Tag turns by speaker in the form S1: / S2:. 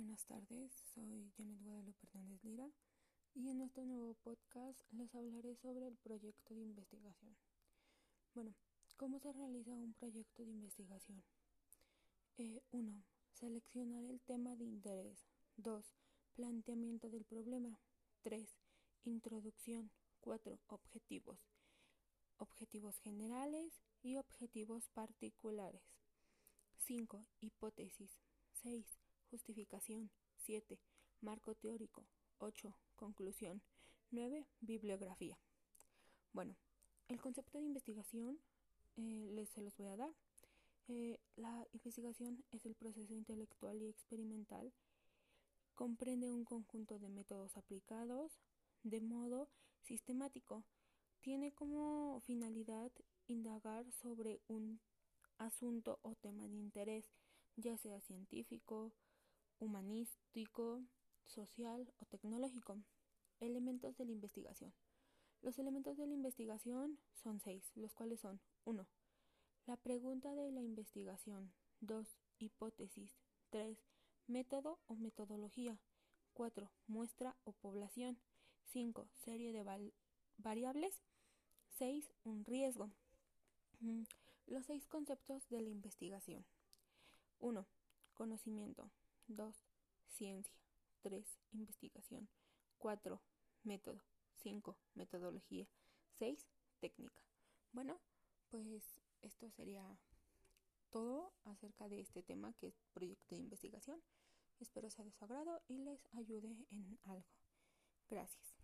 S1: Buenas tardes, soy Janet Guadalupe Hernández Lira y en este nuevo podcast les hablaré sobre el proyecto de investigación. Bueno, ¿cómo se realiza un proyecto de investigación? 1. Eh, seleccionar el tema de interés. 2. Planteamiento del problema. 3. Introducción. 4. Objetivos. Objetivos generales y objetivos particulares. 5. Hipótesis. 6 Justificación. 7. Marco teórico. 8. Conclusión. 9. Bibliografía. Bueno, el concepto de investigación eh, les se los voy a dar. Eh, la investigación es el proceso intelectual y experimental. Comprende un conjunto de métodos aplicados de modo sistemático. Tiene como finalidad indagar sobre un asunto o tema de interés, ya sea científico, humanístico, social o tecnológico. Elementos de la investigación. Los elementos de la investigación son seis, los cuales son 1. La pregunta de la investigación. 2. Hipótesis. 3. Método o metodología. 4. Muestra o población. 5. Serie de variables. 6. Un riesgo. Mm, los seis conceptos de la investigación. 1. Conocimiento. 2. Ciencia. 3. Investigación. 4. Método. 5. Metodología. 6. Técnica. Bueno, pues esto sería todo acerca de este tema que es proyecto de investigación. Espero sea de su agrado y les ayude en algo. Gracias.